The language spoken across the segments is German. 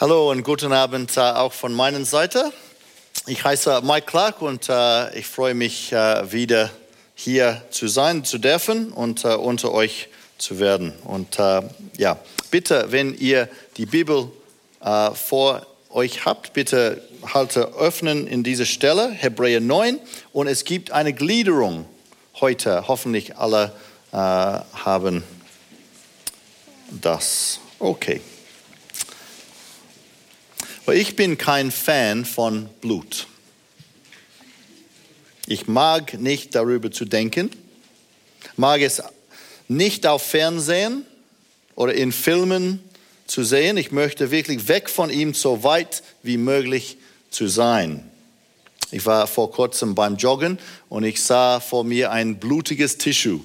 Hallo und guten Abend äh, auch von meiner Seite. Ich heiße Mike Clark und äh, ich freue mich äh, wieder hier zu sein, zu dürfen und äh, unter euch zu werden. Und äh, ja, bitte, wenn ihr die Bibel äh, vor euch habt, bitte halte öffnen in diese Stelle, Hebräer 9. Und es gibt eine Gliederung heute. Hoffentlich alle haben das. Okay. Aber ich bin kein Fan von Blut. Ich mag nicht darüber zu denken, mag es nicht auf Fernsehen oder in Filmen zu sehen. Ich möchte wirklich weg von ihm so weit wie möglich zu sein. Ich war vor kurzem beim Joggen und ich sah vor mir ein blutiges Tissue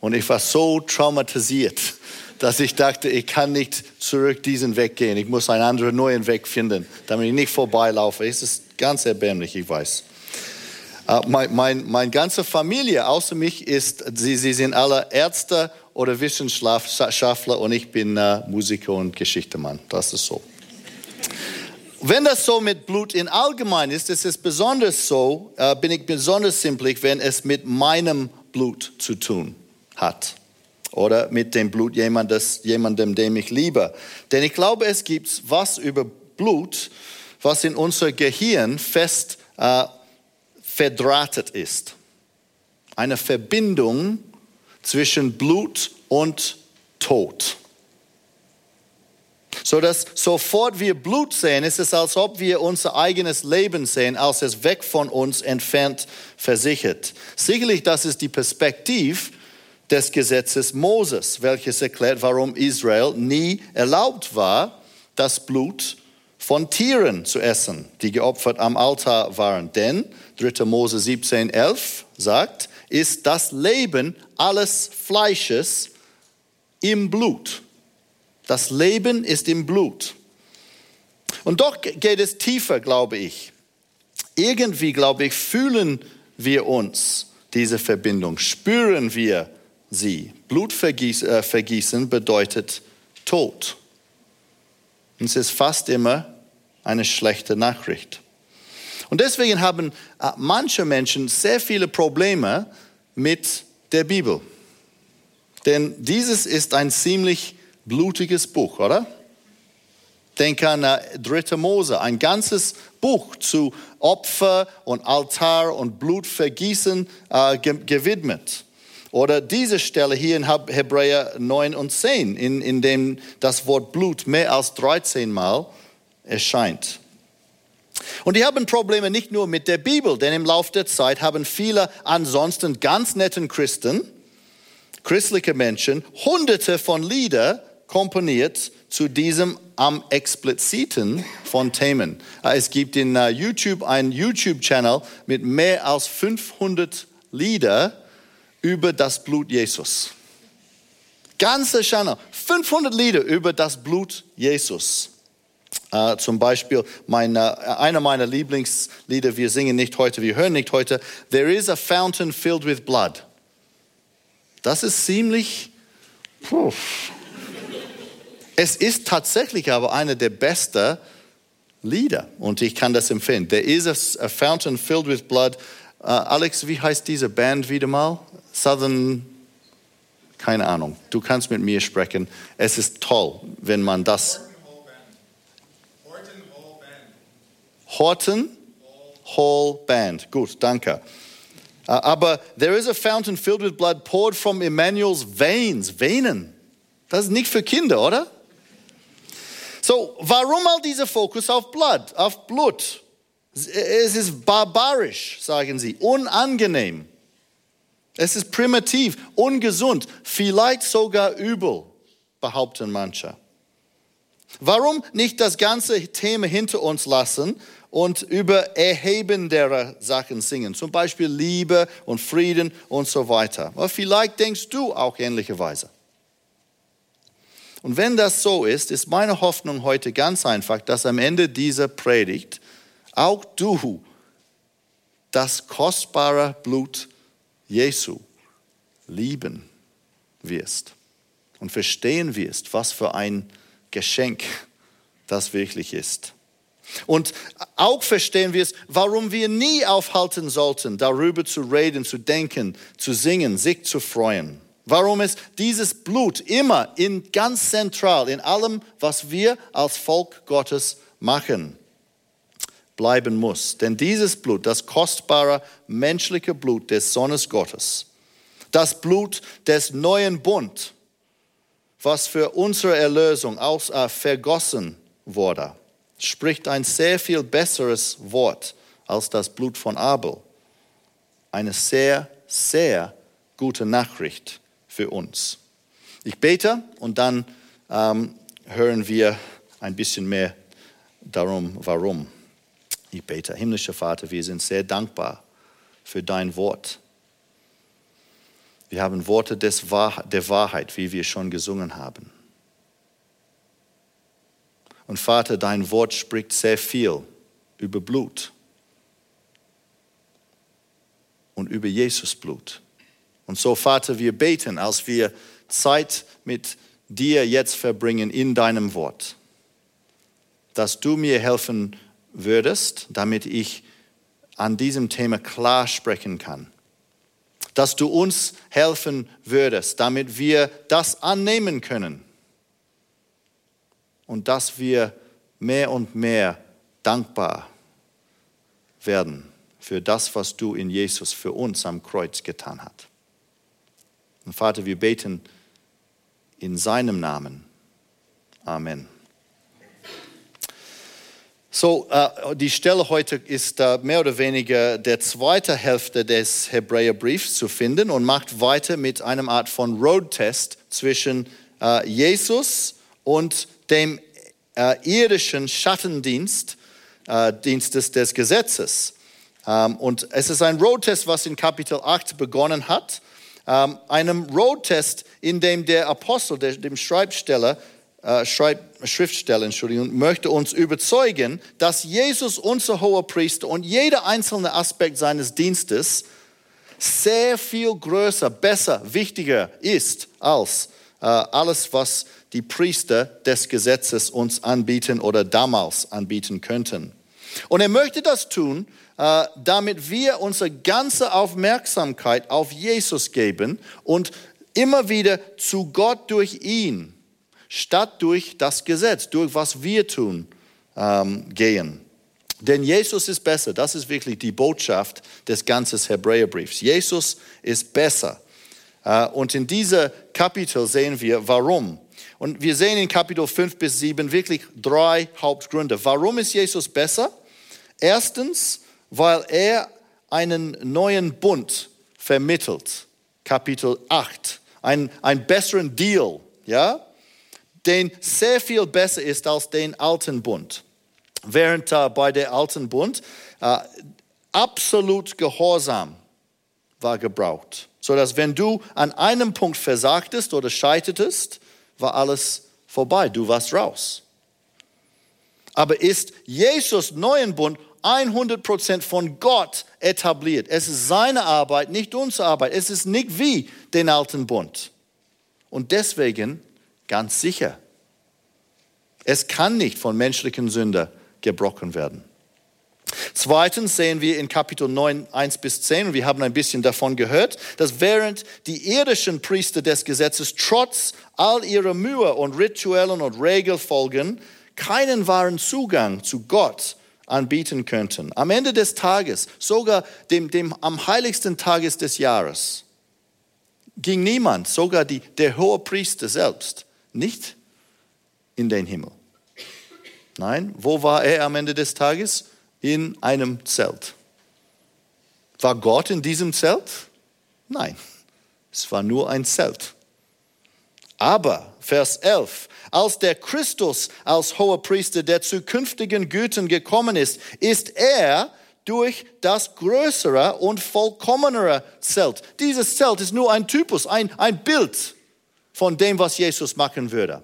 und ich war so traumatisiert dass ich dachte, ich kann nicht zurück diesen Weg gehen. Ich muss einen anderen neuen Weg finden, damit ich nicht vorbeilaufe. Es ist ganz erbärmlich, ich weiß. Uh, mein, mein, meine ganze Familie außer mich ist, sie, sie sind alle Ärzte oder Wissenschaftler und ich bin uh, Musiker und Geschichtemann. Das ist so. Wenn das so mit Blut in allgemein ist, ist es besonders so, uh, bin ich besonders simplig, wenn es mit meinem Blut zu tun hat oder mit dem Blut jemandes, jemandem, dem ich liebe. Denn ich glaube, es gibt was über Blut, was in unser Gehirn fest äh, verdrahtet ist. Eine Verbindung zwischen Blut und Tod. So dass sofort wir Blut sehen, ist es, als ob wir unser eigenes Leben sehen, als es weg von uns entfernt versichert. Sicherlich, das ist die Perspektive, des Gesetzes Moses, welches erklärt, warum Israel nie erlaubt war, das Blut von Tieren zu essen, die geopfert am Altar waren. Denn 3. Mose 17, 11 sagt, ist das Leben alles Fleisches im Blut. Das Leben ist im Blut. Und doch geht es tiefer, glaube ich. Irgendwie, glaube ich, fühlen wir uns diese Verbindung, spüren wir sie. Blutvergießen äh, bedeutet Tod. Und es ist fast immer eine schlechte Nachricht. Und deswegen haben äh, manche Menschen sehr viele Probleme mit der Bibel. Denn dieses ist ein ziemlich blutiges Buch, oder? Denk an äh, 3. Mose, ein ganzes Buch zu Opfer und Altar und Blutvergießen äh, gewidmet. Oder diese Stelle hier in Hebräer 9 und 10, in, in dem das Wort Blut mehr als 13 Mal erscheint. Und die haben Probleme nicht nur mit der Bibel, denn im Laufe der Zeit haben viele ansonsten ganz netten Christen, christliche Menschen, hunderte von Lieder komponiert zu diesem am expliziten von Themen. Es gibt in uh, YouTube einen YouTube-Channel mit mehr als 500 Lieder über das Blut Jesus. Ganze Channel, 500 Lieder über das Blut Jesus. Uh, zum Beispiel meine, einer meiner Lieblingslieder, wir singen nicht heute, wir hören nicht heute, There is a fountain filled with blood. Das ist ziemlich, puh. es ist tatsächlich aber einer der besten Lieder und ich kann das empfehlen. There is a, a fountain filled with blood. Uh, Alex, wie heißt diese Band wieder mal? Southern, keine Ahnung, du kannst mit mir sprechen. Es ist toll, wenn man das. Horton Hall Band. Gut, danke. Uh, aber there is a fountain filled with blood poured from Emmanuel's veins. Venen. Das ist nicht für Kinder, oder? So, warum all dieser Fokus auf Blut, auf Blut? Es ist barbarisch, sagen sie, unangenehm. Es ist primitiv, ungesund, vielleicht sogar übel, behaupten manche. Warum nicht das ganze Thema hinter uns lassen und über erhebendere Sachen singen, zum Beispiel Liebe und Frieden und so weiter? Aber vielleicht denkst du auch ähnlicherweise. Und wenn das so ist, ist meine Hoffnung heute ganz einfach, dass am Ende dieser Predigt auch du das kostbare Blut Jesu lieben wirst und verstehen wirst, was für ein Geschenk das wirklich ist. Und auch verstehen wir es, warum wir nie aufhalten sollten, darüber zu reden, zu denken, zu singen, sich zu freuen. Warum ist dieses Blut immer in ganz zentral in allem, was wir als Volk Gottes machen, bleiben muss. Denn dieses Blut, das kostbare menschliche Blut des Sohnes Gottes, das Blut des neuen Bund, was für unsere Erlösung aus, äh, vergossen wurde, spricht ein sehr viel besseres Wort als das Blut von Abel. Eine sehr, sehr gute Nachricht für uns. Ich bete und dann ähm, hören wir ein bisschen mehr darum, warum. Ich bete, himmlischer Vater, wir sind sehr dankbar für dein Wort. Wir haben Worte des Wahr der Wahrheit, wie wir schon gesungen haben. Und Vater, dein Wort spricht sehr viel über Blut und über Jesus Blut. Und so, Vater, wir beten, als wir Zeit mit dir jetzt verbringen in deinem Wort, dass du mir helfen würdest, damit ich an diesem Thema klar sprechen kann. Dass du uns helfen würdest, damit wir das annehmen können und dass wir mehr und mehr dankbar werden für das, was du in Jesus für uns am Kreuz getan hast. Und Vater, wir beten in seinem Namen. Amen. So, äh, die Stelle heute ist äh, mehr oder weniger der zweite Hälfte des Hebräerbriefs zu finden und macht weiter mit einer Art von Roadtest zwischen äh, Jesus und dem irdischen Schattendienst Dienstes des Gesetzes. Ähm, und es ist ein Roadtest, was in Kapitel 8 begonnen hat. Ähm, einem Roadtest, in dem der Apostel, dem Schreibsteller, äh, Schreib, Schriftsteller, Entschuldigung, möchte uns überzeugen, dass Jesus, unser hoher Priester und jeder einzelne Aspekt seines Dienstes sehr viel größer, besser, wichtiger ist als äh, alles, was die Priester des Gesetzes uns anbieten oder damals anbieten könnten. Und er möchte das tun, äh, damit wir unsere ganze Aufmerksamkeit auf Jesus geben und immer wieder zu Gott durch ihn, statt durch das Gesetz, durch was wir tun, ähm, gehen. Denn Jesus ist besser. Das ist wirklich die Botschaft des ganzen Hebräerbriefs. Jesus ist besser. Äh, und in diesem Kapitel sehen wir, warum. Und wir sehen in Kapitel 5 bis 7 wirklich drei Hauptgründe. Warum ist Jesus besser? Erstens, weil er einen neuen Bund vermittelt. Kapitel 8. Ein, einen besseren Deal, ja? Den sehr viel besser ist als den alten Bund. Während äh, bei der alten Bund äh, absolut Gehorsam war gebraucht so dass wenn du an einem Punkt versagtest oder scheitertest, war alles vorbei, du warst raus. Aber ist Jesus neuen Bund 100% von Gott etabliert. Es ist seine Arbeit, nicht unsere Arbeit. Es ist nicht wie den alten Bund. Und deswegen ganz sicher, es kann nicht von menschlichen Sündern gebrochen werden. Zweitens sehen wir in Kapitel 9, 1 bis 10, und wir haben ein bisschen davon gehört, dass während die irdischen Priester des Gesetzes trotz all ihrer Mühe und Rituellen und Regelfolgen keinen wahren Zugang zu Gott anbieten könnten. Am Ende des Tages, sogar dem, dem am heiligsten Tages des Jahres, ging niemand, sogar die, der hohe Priester selbst, nicht in den Himmel. Nein, wo war er am Ende des Tages? in einem Zelt. War Gott in diesem Zelt? Nein, es war nur ein Zelt. Aber, Vers 11, als der Christus als hoher Priester der zukünftigen Güten gekommen ist, ist er durch das größere und vollkommenere Zelt. Dieses Zelt ist nur ein Typus, ein, ein Bild von dem, was Jesus machen würde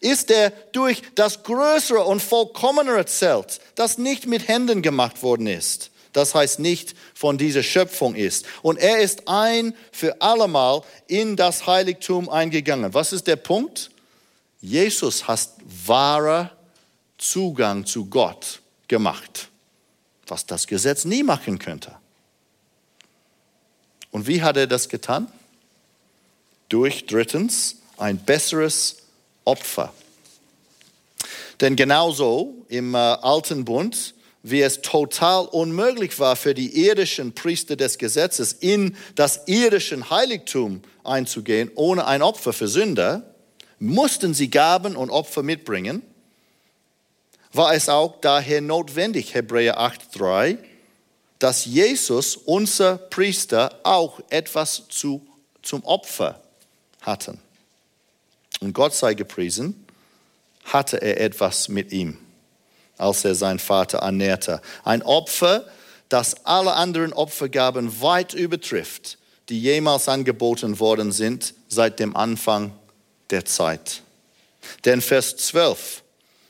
ist er durch das größere und vollkommenere Zelt, das nicht mit Händen gemacht worden ist. Das heißt nicht von dieser Schöpfung ist. Und er ist ein für allemal in das Heiligtum eingegangen. Was ist der Punkt? Jesus hat wahre Zugang zu Gott gemacht, was das Gesetz nie machen könnte. Und wie hat er das getan? Durch drittens ein besseres Opfer. Denn genauso im äh, alten Bund, wie es total unmöglich war für die irdischen Priester des Gesetzes, in das irdische Heiligtum einzugehen, ohne ein Opfer für Sünder, mussten sie Gaben und Opfer mitbringen, war es auch daher notwendig, Hebräer 8,3, dass Jesus, unser Priester, auch etwas zu, zum Opfer hatten. Und Gott sei gepriesen, hatte er etwas mit ihm, als er seinen Vater ernährte. Ein Opfer, das alle anderen Opfergaben weit übertrifft, die jemals angeboten worden sind seit dem Anfang der Zeit. Denn Vers 12,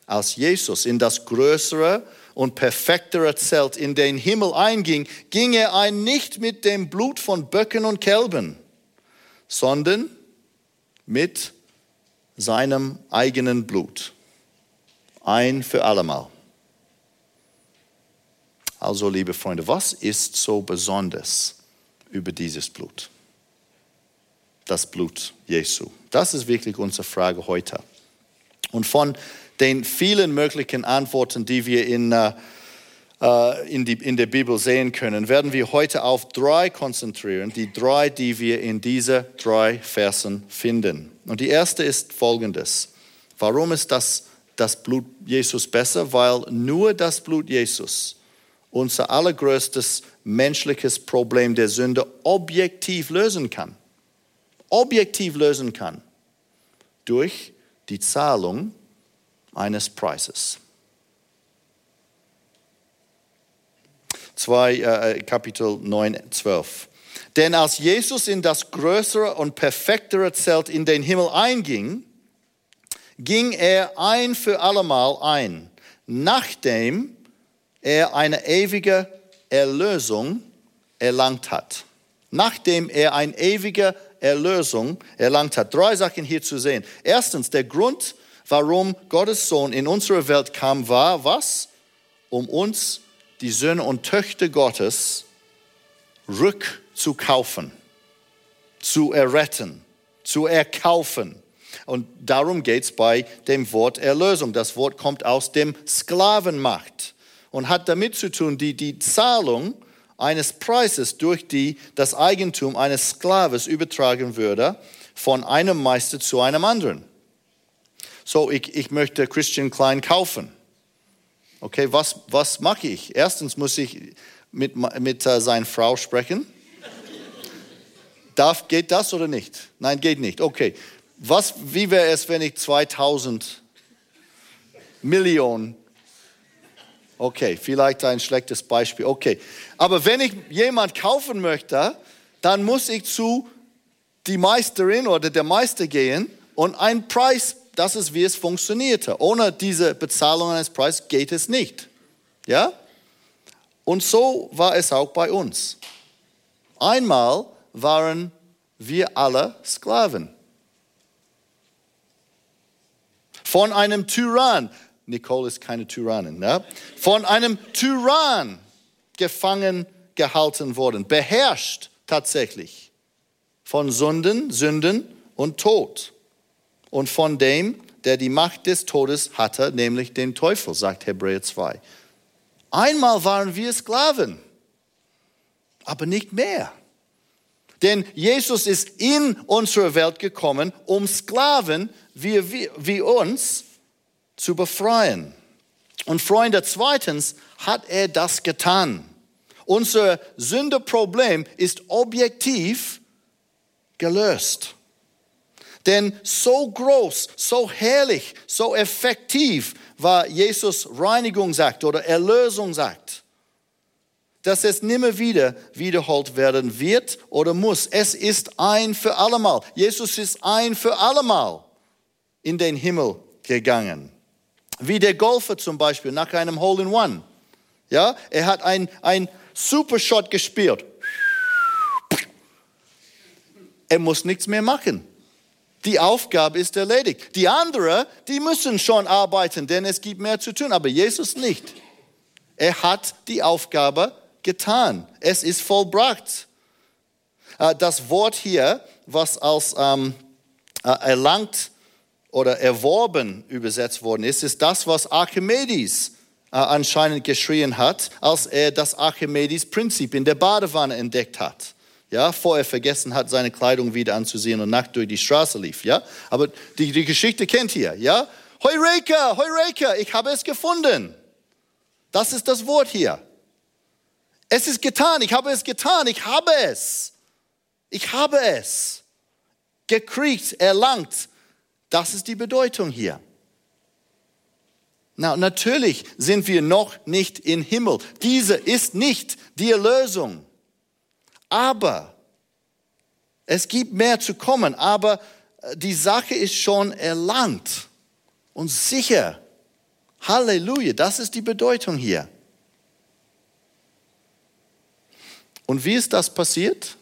als Jesus in das größere und perfektere Zelt in den Himmel einging, ging er ein nicht mit dem Blut von Böcken und Kälben, sondern mit seinem eigenen Blut. Ein für allemal. Also, liebe Freunde, was ist so besonders über dieses Blut? Das Blut Jesu. Das ist wirklich unsere Frage heute. Und von den vielen möglichen Antworten, die wir in, äh, in, die, in der Bibel sehen können, werden wir heute auf drei konzentrieren, die drei, die wir in diese drei Versen finden. Und die erste ist folgendes. Warum ist das, das Blut Jesus besser? Weil nur das Blut Jesus unser allergrößtes menschliches Problem der Sünde objektiv lösen kann. Objektiv lösen kann. Durch die Zahlung eines Preises. 2 äh, Kapitel 9, 12. Denn als Jesus in das größere und perfektere Zelt in den Himmel einging, ging er ein für allemal ein, nachdem er eine ewige Erlösung erlangt hat. Nachdem er eine ewige Erlösung erlangt hat. Drei Sachen hier zu sehen. Erstens, der Grund, warum Gottes Sohn in unsere Welt kam, war was? Um uns, die Söhne und Töchter Gottes, rückzukaufen, zu erretten, zu erkaufen. Und darum geht es bei dem Wort Erlösung. Das Wort kommt aus dem Sklavenmacht und hat damit zu tun, die, die Zahlung eines Preises, durch die das Eigentum eines Sklaves übertragen würde, von einem Meister zu einem anderen. So, ich, ich möchte Christian Klein kaufen. Okay, was, was mache ich? Erstens muss ich mit, mit uh, seiner Frau sprechen. Darf, geht das oder nicht? Nein, geht nicht. Okay. Was, wie wäre es, wenn ich 2000 Millionen Okay, vielleicht ein schlechtes Beispiel. Okay, aber wenn ich jemand kaufen möchte, dann muss ich zu die Meisterin oder der Meister gehen und einen Preis das ist, wie es funktionierte. Ohne diese Bezahlung eines Preises geht es nicht. Ja? Und so war es auch bei uns. Einmal waren wir alle Sklaven. Von einem Tyrann, Nicole ist keine Tyrannin, ne? von einem Tyrann gefangen gehalten worden, beherrscht tatsächlich von Sünden, Sünden und Tod und von dem, der die Macht des Todes hatte, nämlich den Teufel, sagt Hebräer 2. Einmal waren wir Sklaven, aber nicht mehr. Denn Jesus ist in unsere Welt gekommen, um Sklaven wie, wie, wie uns zu befreien. Und Freunde, zweitens hat er das getan. Unser Sündeproblem ist objektiv gelöst. Denn so groß, so herrlich, so effektiv war Jesus Reinigung sagt oder Erlösung sagt, dass es nimmer wieder wiederholt werden wird oder muss. Es ist ein für allemal. Jesus ist ein für allemal in den Himmel gegangen. Wie der Golfer zum Beispiel nach einem Hole in One. Ja, er hat ein, ein Supershot gespielt. Er muss nichts mehr machen. Die Aufgabe ist erledigt. Die anderen, die müssen schon arbeiten, denn es gibt mehr zu tun, aber Jesus nicht. Er hat die Aufgabe getan. Es ist vollbracht. Äh, das Wort hier, was als ähm, äh, erlangt oder erworben übersetzt worden ist, ist das, was Archimedes äh, anscheinend geschrien hat, als er das Archimedes-Prinzip in der Badewanne entdeckt hat. Ja, vorher vergessen hat, seine Kleidung wieder anzusehen und nackt durch die Straße lief. Ja, aber die, die Geschichte kennt ihr. Ja, Heureka, Heureka, ich habe es gefunden. Das ist das Wort hier. Es ist getan, ich habe es getan, ich habe es. Ich habe es. Gekriegt, erlangt. Das ist die Bedeutung hier. Na, natürlich sind wir noch nicht im Himmel. Diese ist nicht die Erlösung. Aber es gibt mehr zu kommen. Aber äh, die Sache ist schon erlangt und sicher. Halleluja, das ist die Bedeutung hier. Und wie ist das passiert?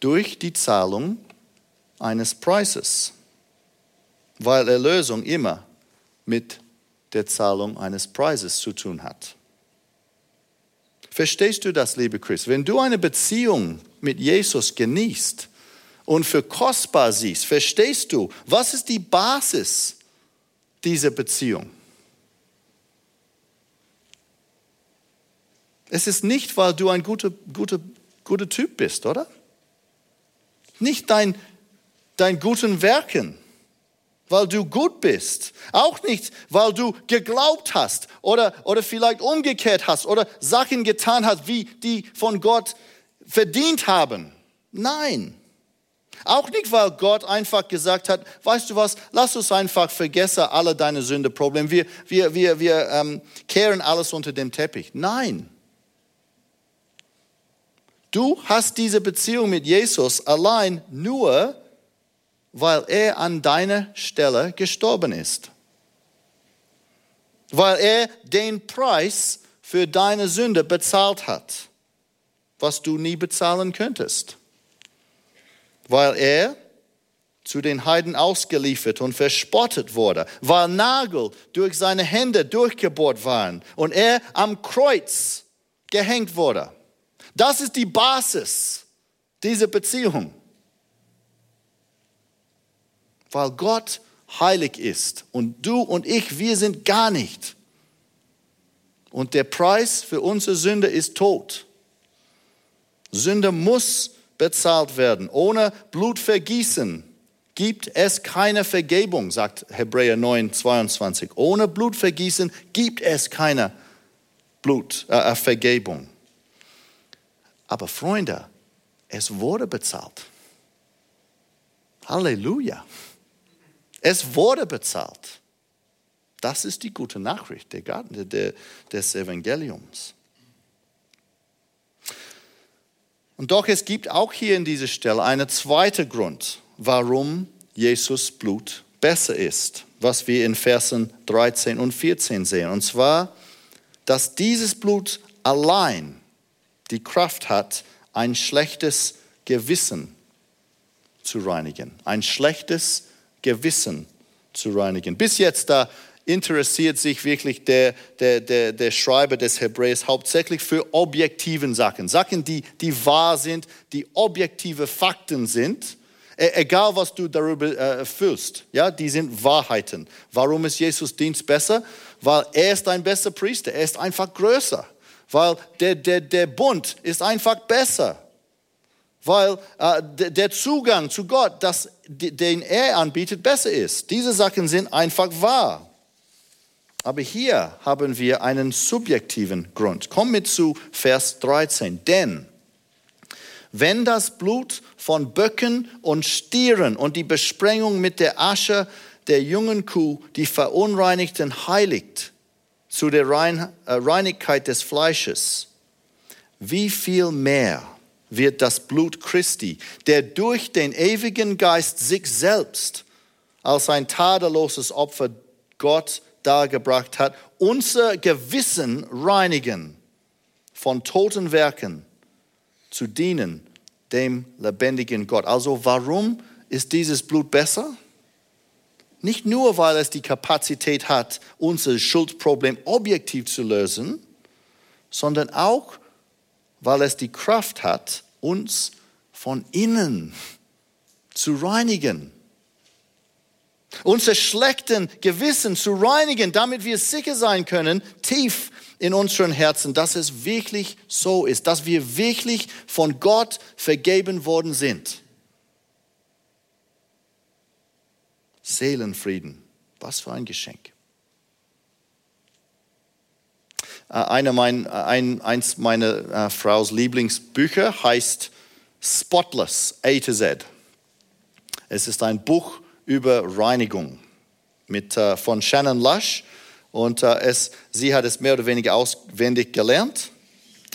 Durch die Zahlung eines Preises, weil Erlösung immer mit der Zahlung eines Preises zu tun hat. Verstehst du das, liebe Chris? Wenn du eine Beziehung mit Jesus genießt und für kostbar siehst, verstehst du, was ist die Basis dieser Beziehung? Es ist nicht, weil du ein guter, guter, guter Typ bist, oder? Nicht dein, dein guten Werken weil du gut bist. Auch nicht, weil du geglaubt hast oder, oder vielleicht umgekehrt hast oder Sachen getan hast, wie die von Gott verdient haben. Nein. Auch nicht, weil Gott einfach gesagt hat, weißt du was, lass uns einfach vergessen alle deine Sündeprobleme. Wir, wir, wir, wir ähm, kehren alles unter den Teppich. Nein. Du hast diese Beziehung mit Jesus allein nur, weil er an deiner Stelle gestorben ist. Weil er den Preis für deine Sünde bezahlt hat, was du nie bezahlen könntest. Weil er zu den Heiden ausgeliefert und verspottet wurde, weil Nagel durch seine Hände durchgebohrt waren und er am Kreuz gehängt wurde. Das ist die Basis dieser Beziehung weil Gott heilig ist und du und ich, wir sind gar nicht. Und der Preis für unsere Sünde ist Tod. Sünde muss bezahlt werden. Ohne Blutvergießen gibt es keine Vergebung, sagt Hebräer 9, 22. Ohne Blutvergießen gibt es keine Blut, äh, Vergebung. Aber Freunde, es wurde bezahlt. Halleluja. Es wurde bezahlt. Das ist die gute Nachricht der, der, des Evangeliums. Und doch es gibt auch hier in dieser Stelle einen zweiten Grund, warum Jesus Blut besser ist, was wir in Versen 13 und 14 sehen. Und zwar, dass dieses Blut allein die Kraft hat, ein schlechtes Gewissen zu reinigen. Ein schlechtes Gewissen zu reinigen. Bis jetzt da interessiert sich wirklich der, der, der, der Schreiber des Hebräers hauptsächlich für objektiven Sachen. Sachen, die, die wahr sind, die objektive Fakten sind. E, egal, was du darüber äh, fühlst, ja, die sind Wahrheiten. Warum ist Jesus Dienst besser? Weil er ist ein besser Priester, er ist einfach größer. Weil der, der, der Bund ist einfach besser weil äh, der Zugang zu Gott, das, den er anbietet, besser ist. Diese Sachen sind einfach wahr. Aber hier haben wir einen subjektiven Grund. Komm mit zu Vers 13. Denn wenn das Blut von Böcken und Stieren und die Besprengung mit der Asche der jungen Kuh die Verunreinigten heiligt zu der Rein, äh, Reinigkeit des Fleisches, wie viel mehr wird das Blut Christi, der durch den ewigen Geist sich selbst als ein tadelloses Opfer Gott dargebracht hat, unser Gewissen reinigen von toten Werken zu dienen dem lebendigen Gott. Also warum ist dieses Blut besser? Nicht nur, weil es die Kapazität hat, unser Schuldproblem objektiv zu lösen, sondern auch, weil es die Kraft hat, uns von innen zu reinigen. Unser schlechten Gewissen zu reinigen, damit wir sicher sein können, tief in unseren Herzen, dass es wirklich so ist, dass wir wirklich von Gott vergeben worden sind. Seelenfrieden, was für ein Geschenk. Äh, eine mein, äh, ein, eins meiner äh, Frau's Lieblingsbücher heißt Spotless, A to Z. Es ist ein Buch über Reinigung mit, äh, von Shannon Lush und äh, es, sie hat es mehr oder weniger auswendig gelernt,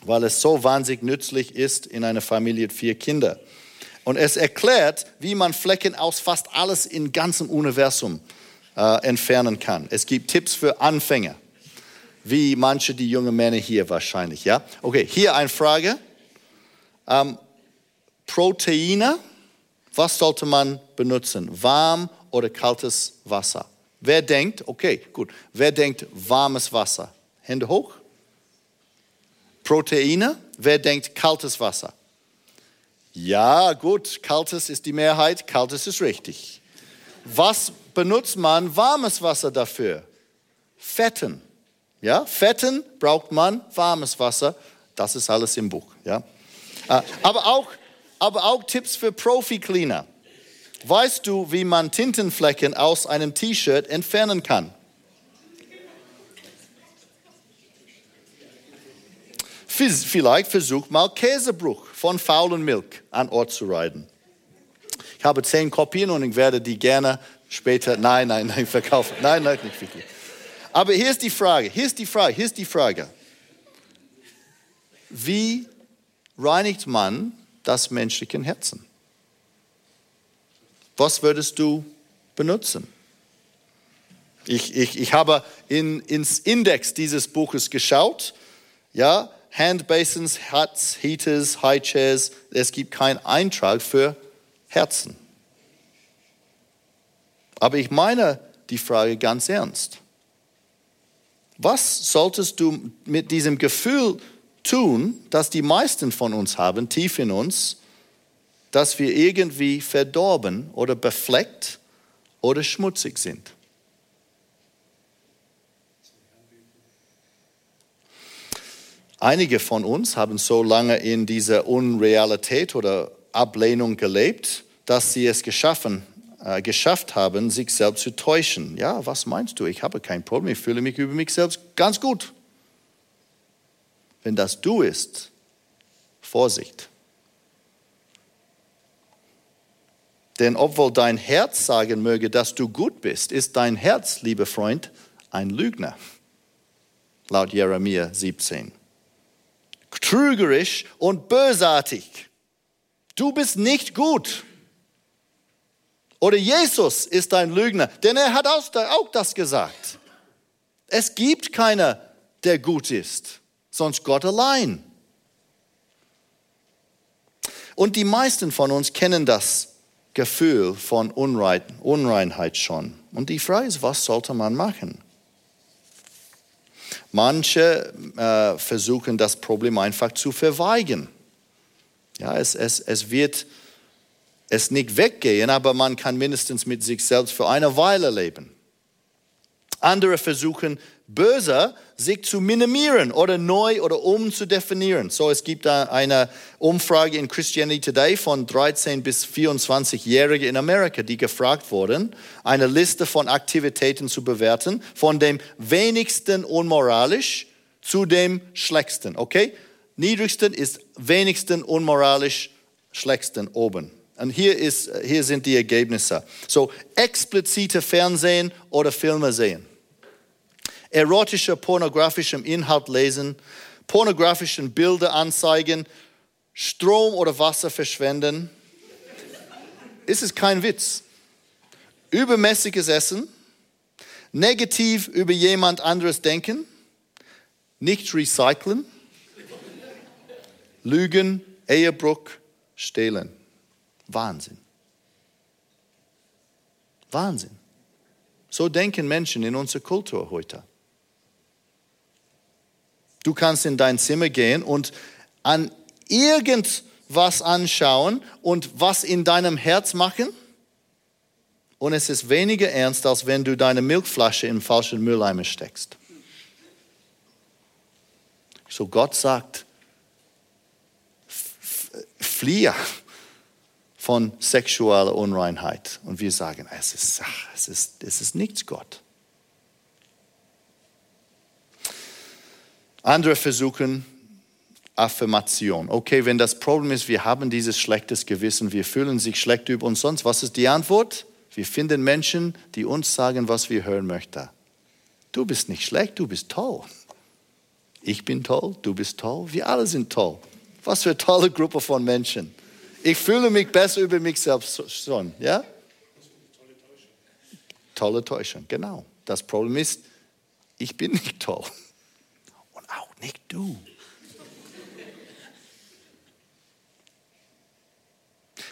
weil es so wahnsinnig nützlich ist in einer Familie mit vier Kindern. Und es erklärt, wie man Flecken aus fast alles im ganzen Universum äh, entfernen kann. Es gibt Tipps für Anfänger, wie manche die jungen Männer hier wahrscheinlich. Ja? Okay, hier eine Frage. Ähm, Proteine, was sollte man benutzen? Warm oder kaltes Wasser? Wer denkt, okay, gut, wer denkt warmes Wasser? Hände hoch. Proteine, wer denkt kaltes Wasser? Ja, gut, kaltes ist die Mehrheit, kaltes ist richtig. Was benutzt man warmes Wasser dafür? Fetten. Ja, Fetten braucht man warmes Wasser. Das ist alles im Buch. Ja, äh, aber auch, aber auch Tipps für Profi-Cleaner. Weißt du, wie man Tintenflecken aus einem T-Shirt entfernen kann? Vielleicht versuch mal Käsebruch von faulen Milch an Ort zu reiten. Ich habe zehn Kopien und ich werde die gerne später, nein, nein, nein, verkaufen. Nein, nein, nicht wirklich. Aber hier ist die Frage, hier ist die Frage, hier ist die Frage. Wie reinigt man das menschliche Herzen? Was würdest du benutzen? Ich, ich, ich habe in, ins Index dieses Buches geschaut. Ja, Handbasins, Huts, Heaters, High Chairs. Es gibt keinen Eintrag für Herzen. Aber ich meine die Frage ganz ernst. Was solltest du mit diesem Gefühl tun, das die meisten von uns haben, tief in uns, dass wir irgendwie verdorben oder befleckt oder schmutzig sind? Einige von uns haben so lange in dieser Unrealität oder Ablehnung gelebt, dass sie es geschaffen, äh, geschafft haben, sich selbst zu täuschen. Ja, was meinst du? Ich habe kein Problem, ich fühle mich über mich selbst ganz gut. Wenn das du ist, Vorsicht. Denn obwohl dein Herz sagen möge, dass du gut bist, ist dein Herz, lieber Freund, ein Lügner. Laut Jeremia 17 trügerisch und bösartig. Du bist nicht gut. Oder Jesus ist ein Lügner, denn er hat auch das gesagt. Es gibt keiner, der gut ist, sonst Gott allein. Und die meisten von uns kennen das Gefühl von Unreinheit schon. Und die Frage ist, was sollte man machen? Manche äh, versuchen das Problem einfach zu verweigern. Ja, es, es, es wird es nicht weggehen, aber man kann mindestens mit sich selbst für eine Weile leben. Andere versuchen böser, sich zu minimieren oder neu oder umzudefinieren. So, es gibt eine Umfrage in Christianity Today von 13 bis 24-Jährigen in Amerika, die gefragt wurden, eine Liste von Aktivitäten zu bewerten, von dem wenigsten unmoralisch zu dem schlechtsten. Okay? Niedrigsten ist wenigsten unmoralisch, schlechtsten oben. Und hier, ist, hier sind die Ergebnisse. So, explizite Fernsehen oder Filme sehen erotischer, pornografischem Inhalt lesen, pornografischen Bilder anzeigen, Strom oder Wasser verschwenden. Ist es kein Witz? Übermäßiges Essen, negativ über jemand anderes denken, nicht recyceln, Lügen, Ehebruch, Stehlen. Wahnsinn. Wahnsinn. So denken Menschen in unserer Kultur heute. Du kannst in dein Zimmer gehen und an irgendwas anschauen und was in deinem Herz machen. Und es ist weniger ernst, als wenn du deine Milchflasche im falschen Mülleimer steckst. So Gott sagt, fliehe von sexueller Unreinheit. Und wir sagen, es ist, es ist, es ist nichts Gott. Andere versuchen Affirmation. Okay, wenn das Problem ist, wir haben dieses schlechtes Gewissen, wir fühlen sich schlecht über uns sonst, was ist die Antwort? Wir finden Menschen, die uns sagen, was wir hören möchten. Du bist nicht schlecht, du bist toll. Ich bin toll, du bist toll, wir alle sind toll. Was für eine tolle Gruppe von Menschen. Ich fühle mich besser über mich selbst schon, ja? Tolle Täuschung, genau. Das Problem ist, ich bin nicht toll. Und auch nicht du.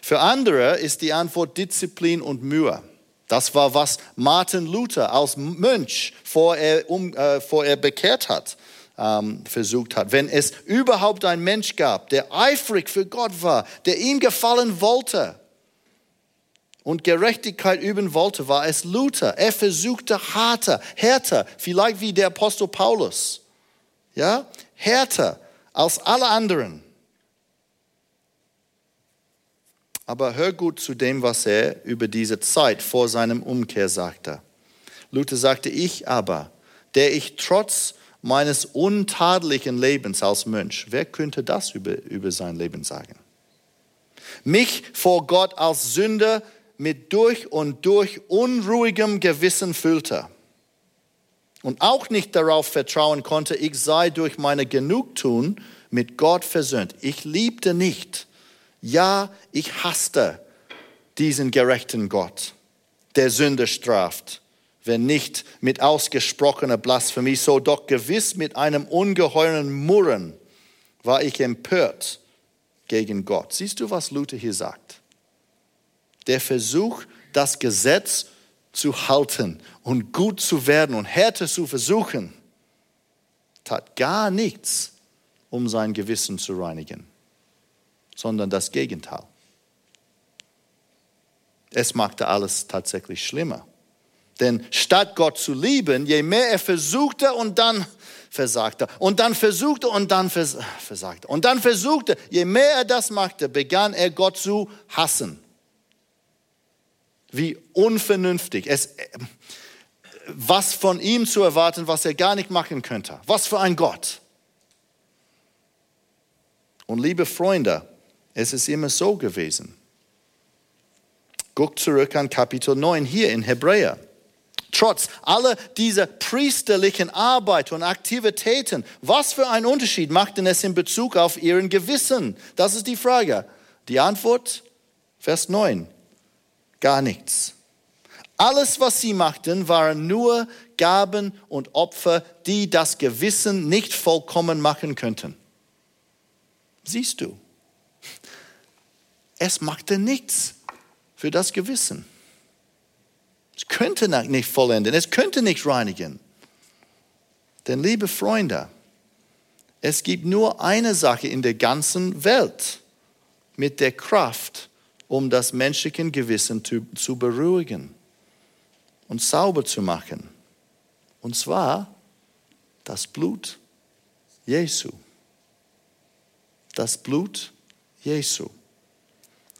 Für andere ist die Antwort Disziplin und Mühe. Das war, was Martin Luther als Mönch, vor er, um, äh, vor er bekehrt hat, ähm, versucht hat. Wenn es überhaupt einen Mensch gab, der eifrig für Gott war, der ihm gefallen wollte und Gerechtigkeit üben wollte, war es Luther. Er versuchte harter, härter, vielleicht wie der Apostel Paulus, ja, härter als alle anderen. Aber hör gut zu dem, was er über diese Zeit vor seinem Umkehr sagte. Luther sagte, ich aber, der ich trotz meines untadeligen Lebens als Mönch, wer könnte das über, über sein Leben sagen? Mich vor Gott als Sünder mit durch und durch unruhigem Gewissen fühlte und auch nicht darauf vertrauen konnte, ich sei durch meine Genugtun mit Gott versöhnt. Ich liebte nicht, ja, ich hasste diesen gerechten Gott, der Sünde straft wenn nicht mit ausgesprochener Blasphemie, so doch gewiss mit einem ungeheuren Murren war ich empört gegen Gott. Siehst du, was Luther hier sagt? Der Versuch, das Gesetz zu halten und gut zu werden und härter zu versuchen, tat gar nichts, um sein Gewissen zu reinigen, sondern das Gegenteil. Es machte alles tatsächlich schlimmer. Denn statt Gott zu lieben, je mehr er versuchte und dann versagte und dann versuchte und dann vers versagte und dann versuchte, je mehr er das machte, begann er Gott zu hassen. Wie unvernünftig. Es, was von ihm zu erwarten, was er gar nicht machen könnte. Was für ein Gott. Und liebe Freunde, es ist immer so gewesen. Guck zurück an Kapitel 9 hier in Hebräer. Trotz aller dieser priesterlichen Arbeit und Aktivitäten, was für einen Unterschied macht denn es in Bezug auf ihren Gewissen? Das ist die Frage. Die Antwort, Vers 9, gar nichts. Alles, was sie machten, waren nur Gaben und Opfer, die das Gewissen nicht vollkommen machen könnten. Siehst du, es machte nichts für das Gewissen. Es könnte nicht vollenden, es könnte nicht reinigen. Denn liebe Freunde, es gibt nur eine Sache in der ganzen Welt mit der Kraft, um das menschliche Gewissen zu, zu beruhigen und sauber zu machen. Und zwar das Blut Jesu. Das Blut Jesu.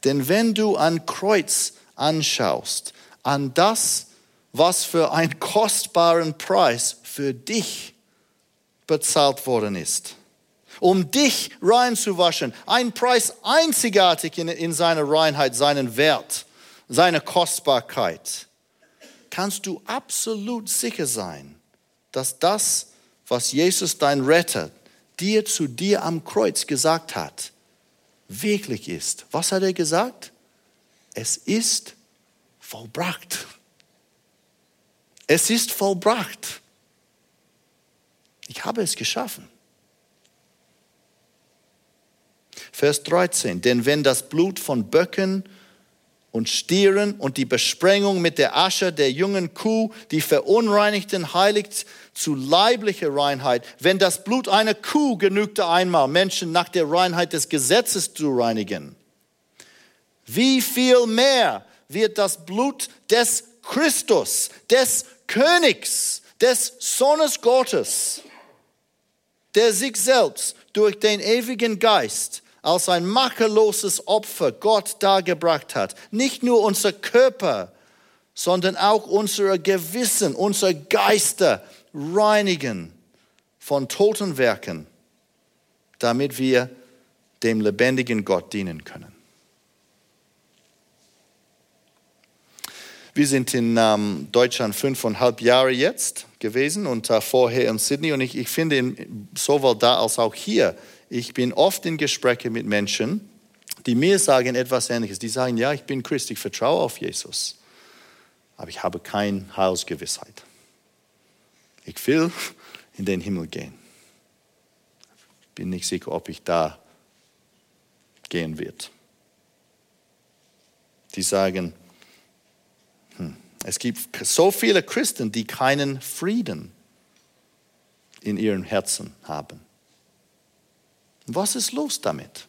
Denn wenn du ein Kreuz anschaust, an das, was für einen kostbaren Preis für dich bezahlt worden ist. Um dich reinzuwaschen. Ein Preis einzigartig in, in seiner Reinheit, seinen Wert, seine Kostbarkeit. Kannst du absolut sicher sein, dass das, was Jesus dein Retter dir zu dir am Kreuz gesagt hat, wirklich ist. Was hat er gesagt? Es ist vollbracht. Es ist vollbracht. Ich habe es geschaffen. Vers 13, denn wenn das Blut von Böcken und Stieren und die Besprengung mit der Asche der jungen Kuh, die Verunreinigten heiligt zu leiblicher Reinheit. Wenn das Blut einer Kuh genügte einmal, Menschen nach der Reinheit des Gesetzes zu reinigen, wie viel mehr wird das Blut des Christus, des Königs, des Sohnes Gottes, der sich selbst durch den ewigen Geist als ein makelloses Opfer Gott dargebracht hat, nicht nur unser Körper, sondern auch unser Gewissen, unser Geister reinigen von toten Werken, damit wir dem lebendigen Gott dienen können. Wir sind in ähm, Deutschland fünfeinhalb Jahre jetzt gewesen und äh, vorher in Sydney und ich, ich finde in, sowohl da als auch hier ich bin oft in Gesprächen mit Menschen, die mir sagen etwas Ähnliches. Die sagen, ja, ich bin Christ, ich vertraue auf Jesus, aber ich habe keine Heilsgewissheit. Ich will in den Himmel gehen. Bin nicht sicher, ob ich da gehen wird. Die sagen, es gibt so viele Christen, die keinen Frieden in ihrem Herzen haben. Was ist los damit?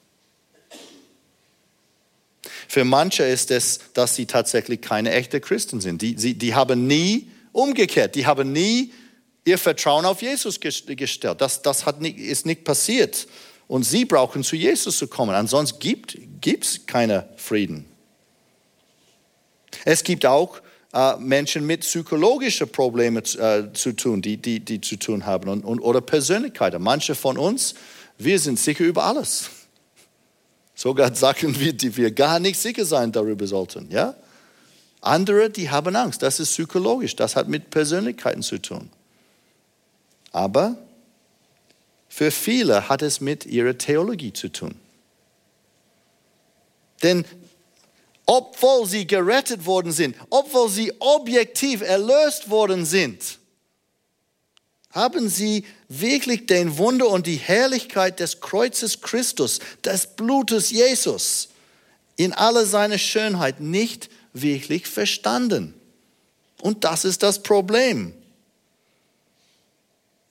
Für manche ist es, dass sie tatsächlich keine echten Christen sind. Die, die, die haben nie umgekehrt, die haben nie ihr Vertrauen auf Jesus gestellt. Das, das hat nicht, ist nicht passiert. Und sie brauchen zu Jesus zu kommen. Ansonsten gibt es keinen Frieden. Es gibt auch äh, Menschen mit psychologischen Problemen äh, zu tun, die, die, die zu tun haben und, und, oder Persönlichkeiten. Manche von uns wir sind sicher über alles. Sogar Sachen, die wir gar nicht sicher sein darüber sollten. Ja? Andere, die haben Angst. Das ist psychologisch. Das hat mit Persönlichkeiten zu tun. Aber für viele hat es mit ihrer Theologie zu tun. Denn obwohl sie gerettet worden sind, obwohl sie objektiv erlöst worden sind, haben sie wirklich den Wunder und die Herrlichkeit des Kreuzes Christus, des Blutes Jesus in aller seiner Schönheit nicht wirklich verstanden. Und das ist das Problem.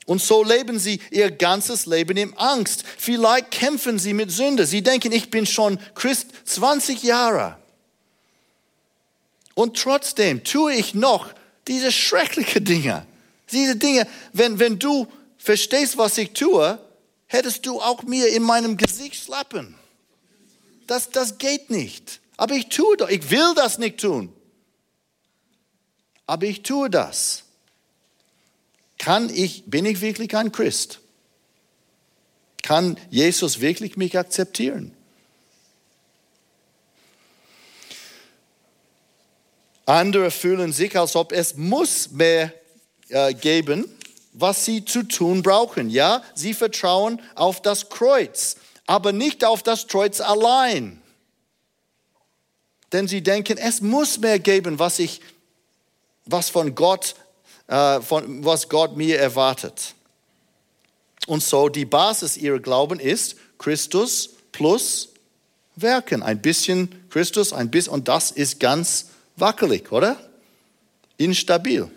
Und so leben sie ihr ganzes Leben in Angst. Vielleicht kämpfen sie mit Sünde. Sie denken, ich bin schon Christ 20 Jahre. Und trotzdem tue ich noch diese schrecklichen Dinge. Diese Dinge, wenn, wenn du verstehst, was ich tue, hättest du auch mir in meinem Gesicht schlappen. Das, das geht nicht. Aber ich tue das. Ich will das nicht tun. Aber ich tue das. Kann ich, bin ich wirklich ein Christ? Kann Jesus wirklich mich akzeptieren? Andere fühlen sich, als ob es muss mehr äh, geben, was sie zu tun brauchen. Ja, sie vertrauen auf das Kreuz, aber nicht auf das Kreuz allein. Denn sie denken, es muss mehr geben, was ich, was von Gott, äh, von, was Gott mir erwartet. Und so die Basis ihrer Glauben ist Christus plus Werken. Ein bisschen Christus, ein bisschen, und das ist ganz wackelig, oder? Instabil.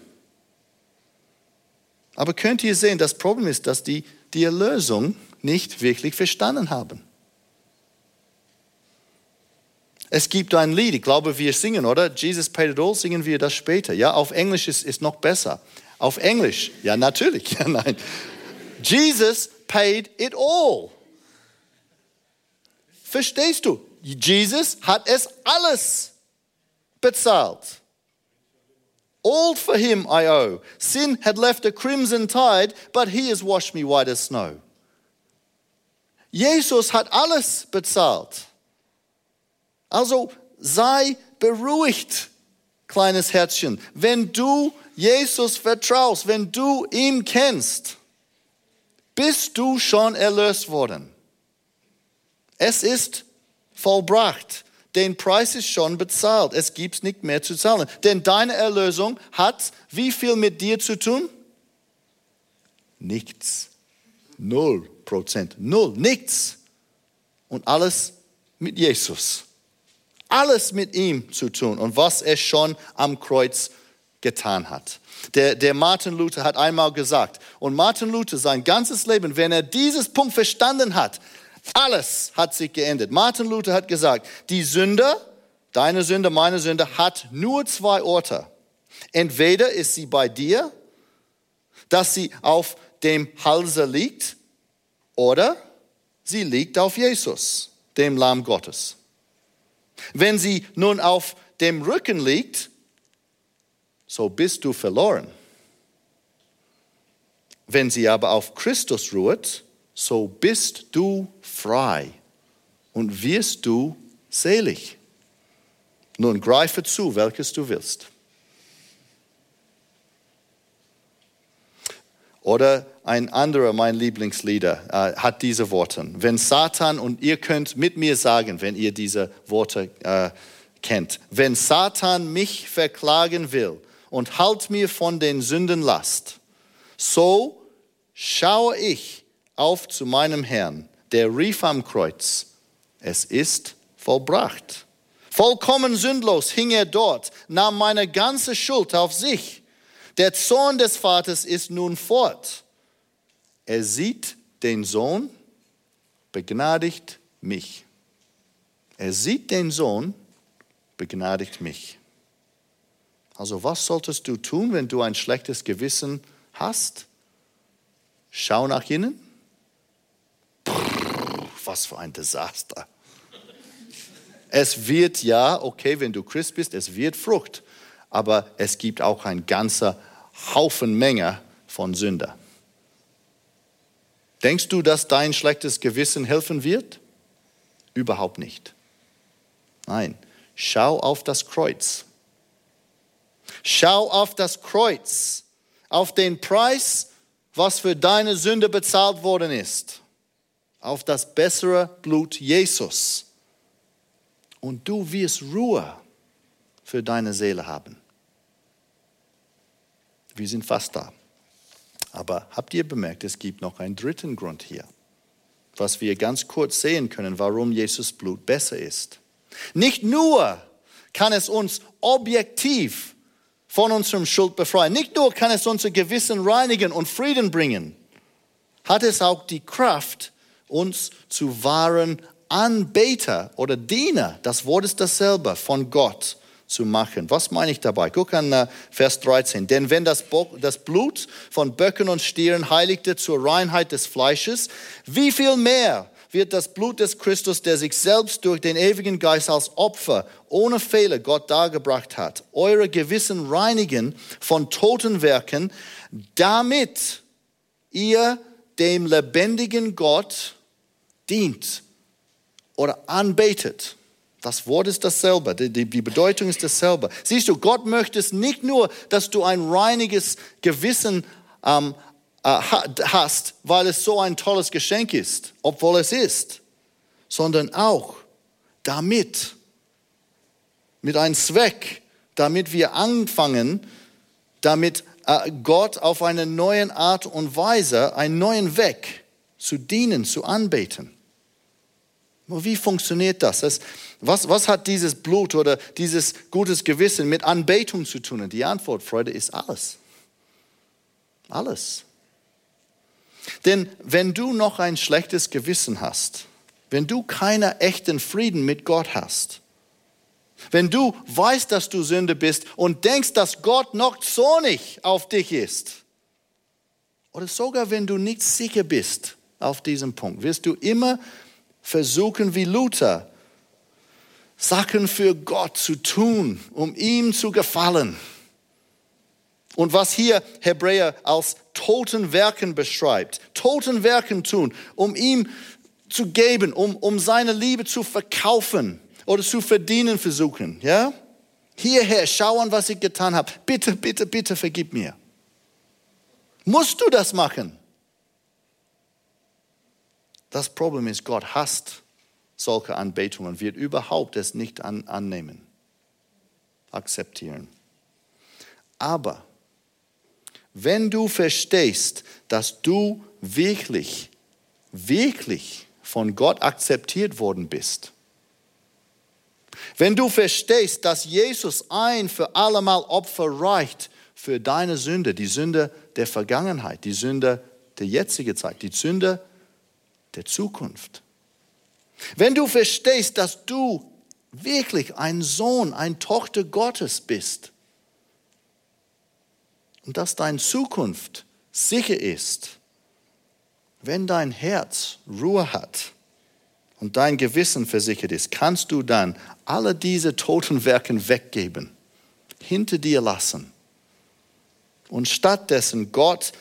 Aber könnt ihr sehen, das Problem ist, dass die die Erlösung nicht wirklich verstanden haben. Es gibt ein Lied, ich glaube, wir singen, oder? Jesus paid it all, singen wir das später. Ja, auf Englisch ist es noch besser. Auf Englisch, ja, natürlich, ja, nein. Jesus paid it all. Verstehst du? Jesus hat es alles bezahlt. All for him I owe. Sin had left a crimson tide, but he has washed me white as snow. Jesus hat alles bezahlt. Also sei beruhigt, kleines Herzchen. Wenn du Jesus vertraust, wenn du ihn kennst, bist du schon erlöst worden. Es ist vollbracht den Preis ist schon bezahlt. Es gibt nicht mehr zu zahlen. Denn deine Erlösung hat wie viel mit dir zu tun? Nichts. Null Prozent. Null. Nichts. Und alles mit Jesus. alles mit ihm zu tun und was er schon am Kreuz getan hat. Der, der Martin Luther hat einmal gesagt, und Martin Luther sein ganzes Leben, wenn er dieses Punkt verstanden hat, alles hat sich geändert. Martin Luther hat gesagt, die Sünde, deine Sünde, meine Sünde, hat nur zwei Orte. Entweder ist sie bei dir, dass sie auf dem Halse liegt, oder sie liegt auf Jesus, dem Lamm Gottes. Wenn sie nun auf dem Rücken liegt, so bist du verloren. Wenn sie aber auf Christus ruht, so bist du frei und wirst du selig. Nun greife zu, welches du willst. Oder ein anderer, mein Lieblingslieder, äh, hat diese Worte. Wenn Satan, und ihr könnt mit mir sagen, wenn ihr diese Worte äh, kennt, wenn Satan mich verklagen will und halt mir von den Sünden Last, so schaue ich auf zu meinem Herrn, der rief am Kreuz, es ist vollbracht. Vollkommen sündlos hing er dort, nahm meine ganze Schuld auf sich. Der Zorn des Vaters ist nun fort. Er sieht den Sohn, begnadigt mich. Er sieht den Sohn, begnadigt mich. Also was solltest du tun, wenn du ein schlechtes Gewissen hast? Schau nach innen. Was für ein Desaster. Es wird ja, okay, wenn du Christ bist, es wird Frucht, aber es gibt auch ein ganzer Haufen Menge von Sünder. Denkst du, dass dein schlechtes Gewissen helfen wird? Überhaupt nicht. Nein, schau auf das Kreuz. Schau auf das Kreuz, auf den Preis, was für deine Sünde bezahlt worden ist, auf das bessere Blut Jesus. Und du wirst Ruhe für deine Seele haben. Wir sind fast da. Aber habt ihr bemerkt, es gibt noch einen dritten Grund hier, was wir ganz kurz sehen können, warum Jesus Blut besser ist. Nicht nur kann es uns objektiv von unserem Schuld befreien, nicht nur kann es unser Gewissen reinigen und Frieden bringen, hat es auch die Kraft, uns zu wahren Anbeter oder Diener, das Wort ist dasselbe, von Gott zu machen. Was meine ich dabei? Guck an äh, Vers 13. Denn wenn das, das Blut von Böcken und Stieren heiligte zur Reinheit des Fleisches, wie viel mehr wird das Blut des Christus, der sich selbst durch den ewigen Geist als Opfer ohne Fehler Gott dargebracht hat, eure Gewissen reinigen von toten Werken, damit ihr dem lebendigen Gott dient oder anbetet. Das Wort ist dasselbe, die, Bedeutung ist dasselbe. Siehst du, Gott möchte es nicht nur, dass du ein reiniges Gewissen ähm, äh, hast, weil es so ein tolles Geschenk ist, obwohl es ist, sondern auch damit, mit einem Zweck, damit wir anfangen, damit äh, Gott auf eine neue Art und Weise, einen neuen Weg zu dienen, zu anbeten. Wie funktioniert das? das was, was hat dieses Blut oder dieses gutes Gewissen mit Anbetung zu tun? Und die Antwort, Freude, ist alles. Alles. Denn wenn du noch ein schlechtes Gewissen hast, wenn du keinen echten Frieden mit Gott hast, wenn du weißt, dass du Sünde bist und denkst, dass Gott noch zornig auf dich ist, oder sogar wenn du nicht sicher bist auf diesem Punkt, wirst du immer versuchen wie Luther, Sachen für Gott zu tun, um ihm zu gefallen. Und was hier Hebräer als toten Werken beschreibt, toten Werken tun, um ihm zu geben, um, um seine Liebe zu verkaufen oder zu verdienen versuchen. Ja? Hierher, schauen, was ich getan habe. Bitte, bitte, bitte vergib mir. Musst du das machen? Das Problem ist, Gott hasst solche Anbetungen, wird überhaupt es nicht an, annehmen, akzeptieren. Aber wenn du verstehst, dass du wirklich, wirklich von Gott akzeptiert worden bist, Wenn du verstehst, dass Jesus ein für allemal Opfer reicht für deine Sünde, die Sünde der Vergangenheit, die Sünde der jetzigen Zeit, die Sünde der Zukunft. Wenn du verstehst, dass du wirklich ein Sohn, eine Tochter Gottes bist und dass deine Zukunft sicher ist, wenn dein Herz Ruhe hat und dein Gewissen versichert ist, kannst du dann alle diese toten Werken weggeben, hinter dir lassen und stattdessen Gott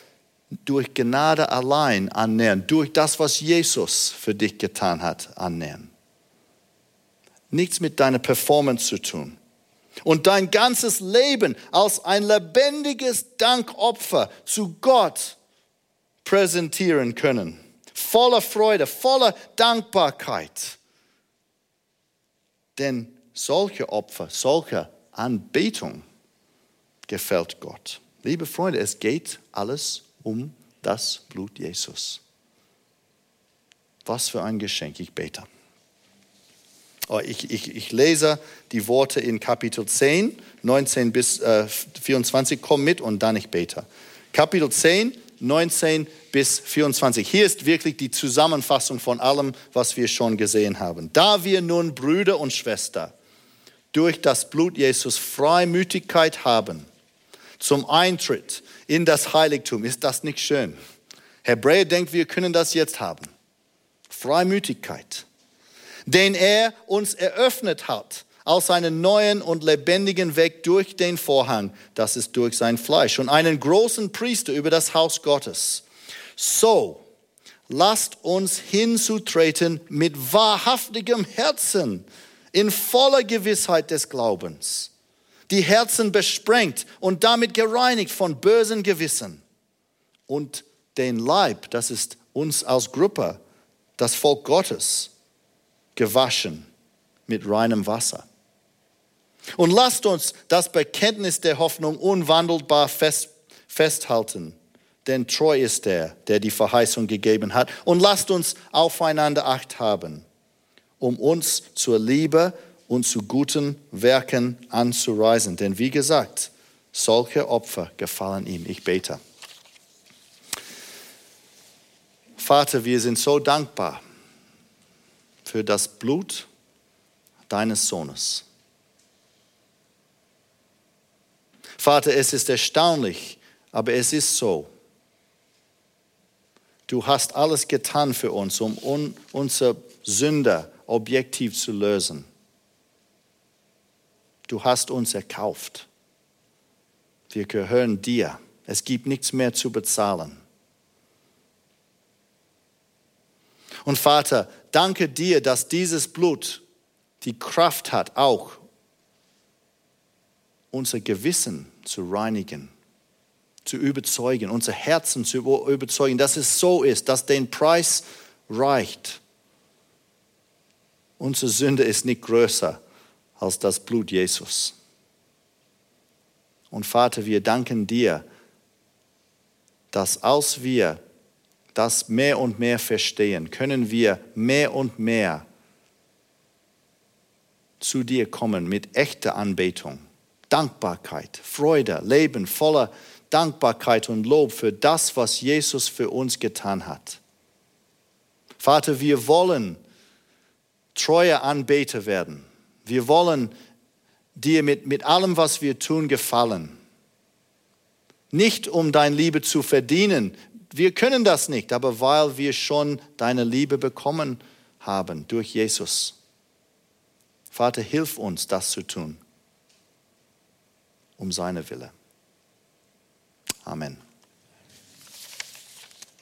durch Gnade allein annähern, durch das, was Jesus für dich getan hat, annähern. Nichts mit deiner Performance zu tun. Und dein ganzes Leben als ein lebendiges Dankopfer zu Gott präsentieren können. Voller Freude, voller Dankbarkeit. Denn solche Opfer, solche Anbetung gefällt Gott. Liebe Freunde, es geht alles um das Blut Jesus. Was für ein Geschenk, ich bete. Oh, ich, ich, ich, lese die Worte in Kapitel 10, 19 bis äh, 24. Komm mit und dann ich bete. Kapitel 10, 19 bis 24. Hier ist wirklich die Zusammenfassung von allem, was wir schon gesehen haben. Da wir nun Brüder und Schwestern durch das Blut Jesus Freimütigkeit haben zum Eintritt in das Heiligtum, ist das nicht schön? Hebräer denkt, wir können das jetzt haben. Freimütigkeit, den er uns eröffnet hat aus einem neuen und lebendigen Weg durch den Vorhang, das ist durch sein Fleisch, und einen großen Priester über das Haus Gottes. So, lasst uns hinzutreten mit wahrhaftigem Herzen, in voller Gewissheit des Glaubens, die Herzen besprengt und damit gereinigt von bösen Gewissen. Und den Leib, das ist uns als Gruppe, das Volk Gottes, gewaschen mit reinem Wasser. Und lasst uns das Bekenntnis der Hoffnung unwandelbar fest, festhalten, denn treu ist der, der die Verheißung gegeben hat. Und lasst uns aufeinander Acht haben, um uns zur Liebe und zu guten Werken anzureisen. Denn wie gesagt, solche Opfer gefallen ihm. Ich bete. Vater, wir sind so dankbar für das Blut deines Sohnes. Vater, es ist erstaunlich, aber es ist so. Du hast alles getan für uns, um un unsere Sünder objektiv zu lösen. Du hast uns erkauft. Wir gehören dir. Es gibt nichts mehr zu bezahlen. Und Vater, danke dir, dass dieses Blut die Kraft hat, auch unser Gewissen zu reinigen, zu überzeugen, unser Herzen zu überzeugen, dass es so ist, dass den Preis reicht. Unsere Sünde ist nicht größer als das Blut Jesus. Und Vater, wir danken dir, dass als wir das mehr und mehr verstehen, können wir mehr und mehr zu dir kommen mit echter Anbetung Dankbarkeit, Freude, Leben voller Dankbarkeit und Lob für das, was Jesus für uns getan hat. Vater, wir wollen treue Anbeter werden. Wir wollen dir mit, mit allem, was wir tun, gefallen. Nicht um deine Liebe zu verdienen. Wir können das nicht, aber weil wir schon deine Liebe bekommen haben durch Jesus. Vater, hilf uns, das zu tun um seine Wille. Amen.